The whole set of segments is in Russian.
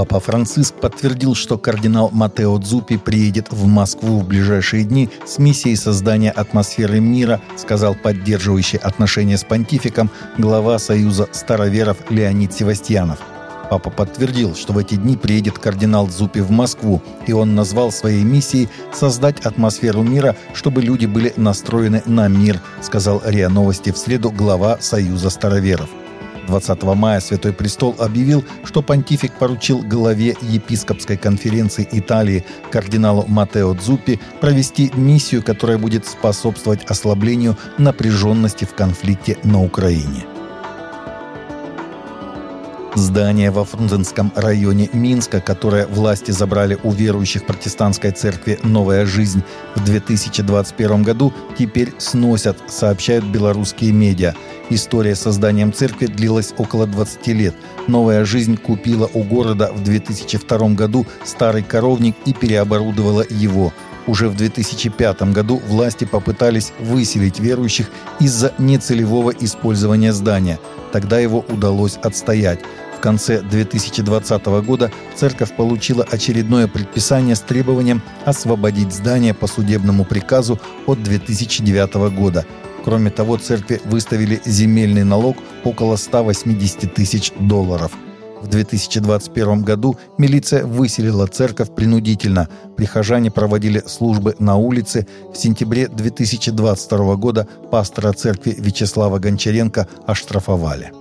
Папа Франциск подтвердил, что кардинал Матео Дзупи приедет в Москву в ближайшие дни с миссией создания атмосферы мира, сказал поддерживающий отношения с понтификом глава Союза староверов Леонид Севастьянов. Папа подтвердил, что в эти дни приедет кардинал Дзупи в Москву, и он назвал своей миссией создать атмосферу мира, чтобы люди были настроены на мир, сказал РИА Новости в среду глава Союза староверов. 20 мая Святой Престол объявил, что понтифик поручил главе епископской конференции Италии кардиналу Матео Дзуппи провести миссию, которая будет способствовать ослаблению напряженности в конфликте на Украине. Здание во Фрунзенском районе Минска, которое власти забрали у верующих протестантской церкви «Новая жизнь» в 2021 году, теперь сносят, сообщают белорусские медиа. История с созданием церкви длилась около 20 лет. «Новая жизнь» купила у города в 2002 году старый коровник и переоборудовала его – уже в 2005 году власти попытались выселить верующих из-за нецелевого использования здания. Тогда его удалось отстоять. В конце 2020 года церковь получила очередное предписание с требованием освободить здание по судебному приказу от 2009 года. Кроме того, церкви выставили земельный налог около 180 тысяч долларов – в 2021 году милиция выселила церковь принудительно. Прихожане проводили службы на улице. В сентябре 2022 года пастора церкви Вячеслава Гончаренко оштрафовали.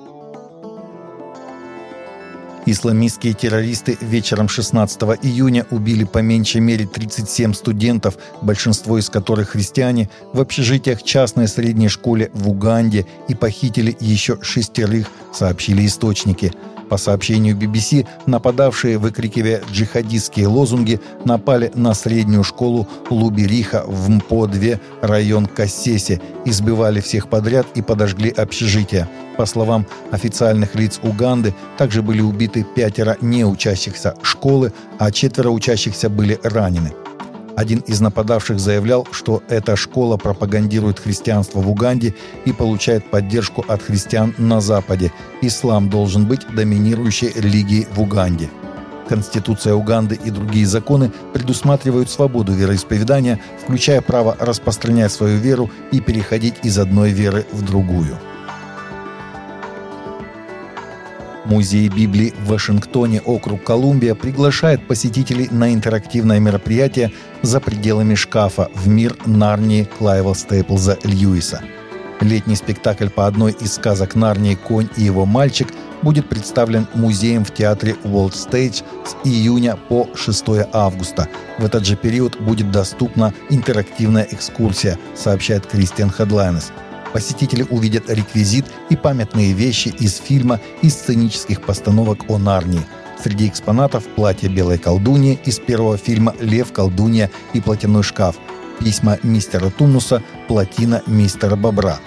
Исламистские террористы вечером 16 июня убили по меньшей мере 37 студентов, большинство из которых христиане, в общежитиях частной средней школе в Уганде и похитили еще шестерых, сообщили источники. По сообщению BBC, нападавшие, выкрикивая джихадистские лозунги, напали на среднюю школу Лубериха в МПО-2, район Кассеси, избивали всех подряд и подожгли общежитие. По словам официальных лиц Уганды, также были убиты пятеро неучащихся школы, а четверо учащихся были ранены. Один из нападавших заявлял, что эта школа пропагандирует христианство в Уганде и получает поддержку от христиан на Западе. Ислам должен быть доминирующей религией в Уганде. Конституция Уганды и другие законы предусматривают свободу вероисповедания, включая право распространять свою веру и переходить из одной веры в другую. Музей Библии в Вашингтоне, округ Колумбия, приглашает посетителей на интерактивное мероприятие «За пределами шкафа» в мир Нарнии Клайва Стейплза Льюиса. Летний спектакль по одной из сказок Нарнии «Конь и его мальчик» будет представлен музеем в театре World Stage с июня по 6 августа. В этот же период будет доступна интерактивная экскурсия, сообщает Кристиан Хедлайнес – Посетители увидят реквизит и памятные вещи из фильма и сценических постановок о Нарнии. Среди экспонатов платье белой колдуньи из первого фильма «Лев, колдунья и платяной шкаф», письма мистера Тунуса, плотина мистера Бобра.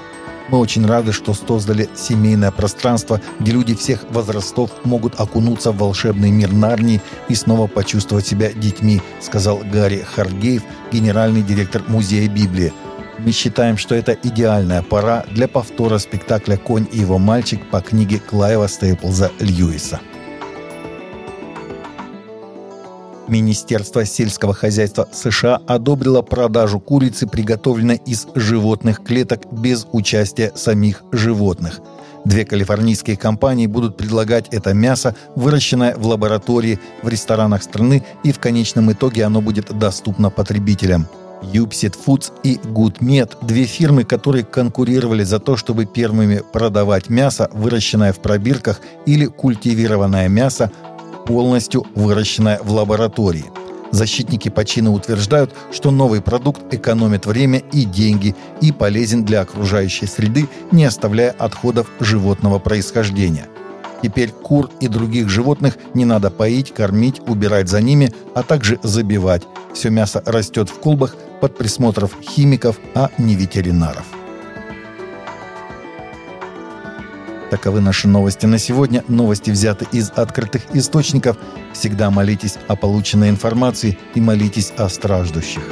Мы очень рады, что создали семейное пространство, где люди всех возрастов могут окунуться в волшебный мир Нарнии и снова почувствовать себя детьми, сказал Гарри Харгейв, генеральный директор Музея Библии. Мы считаем, что это идеальная пора для повтора спектакля «Конь и его мальчик» по книге Клайва Стейплза Льюиса. Министерство сельского хозяйства США одобрило продажу курицы, приготовленной из животных клеток без участия самих животных. Две калифорнийские компании будут предлагать это мясо, выращенное в лаборатории в ресторанах страны, и в конечном итоге оно будет доступно потребителям – Юпсит Foods и Goodmed – две фирмы, которые конкурировали за то, чтобы первыми продавать мясо, выращенное в пробирках или культивированное мясо, полностью выращенное в лаборатории. Защитники почины утверждают, что новый продукт экономит время и деньги и полезен для окружающей среды, не оставляя отходов животного происхождения – Теперь кур и других животных не надо поить, кормить, убирать за ними, а также забивать. Все мясо растет в колбах под присмотром химиков, а не ветеринаров. Таковы наши новости на сегодня. Новости взяты из открытых источников. Всегда молитесь о полученной информации и молитесь о страждущих.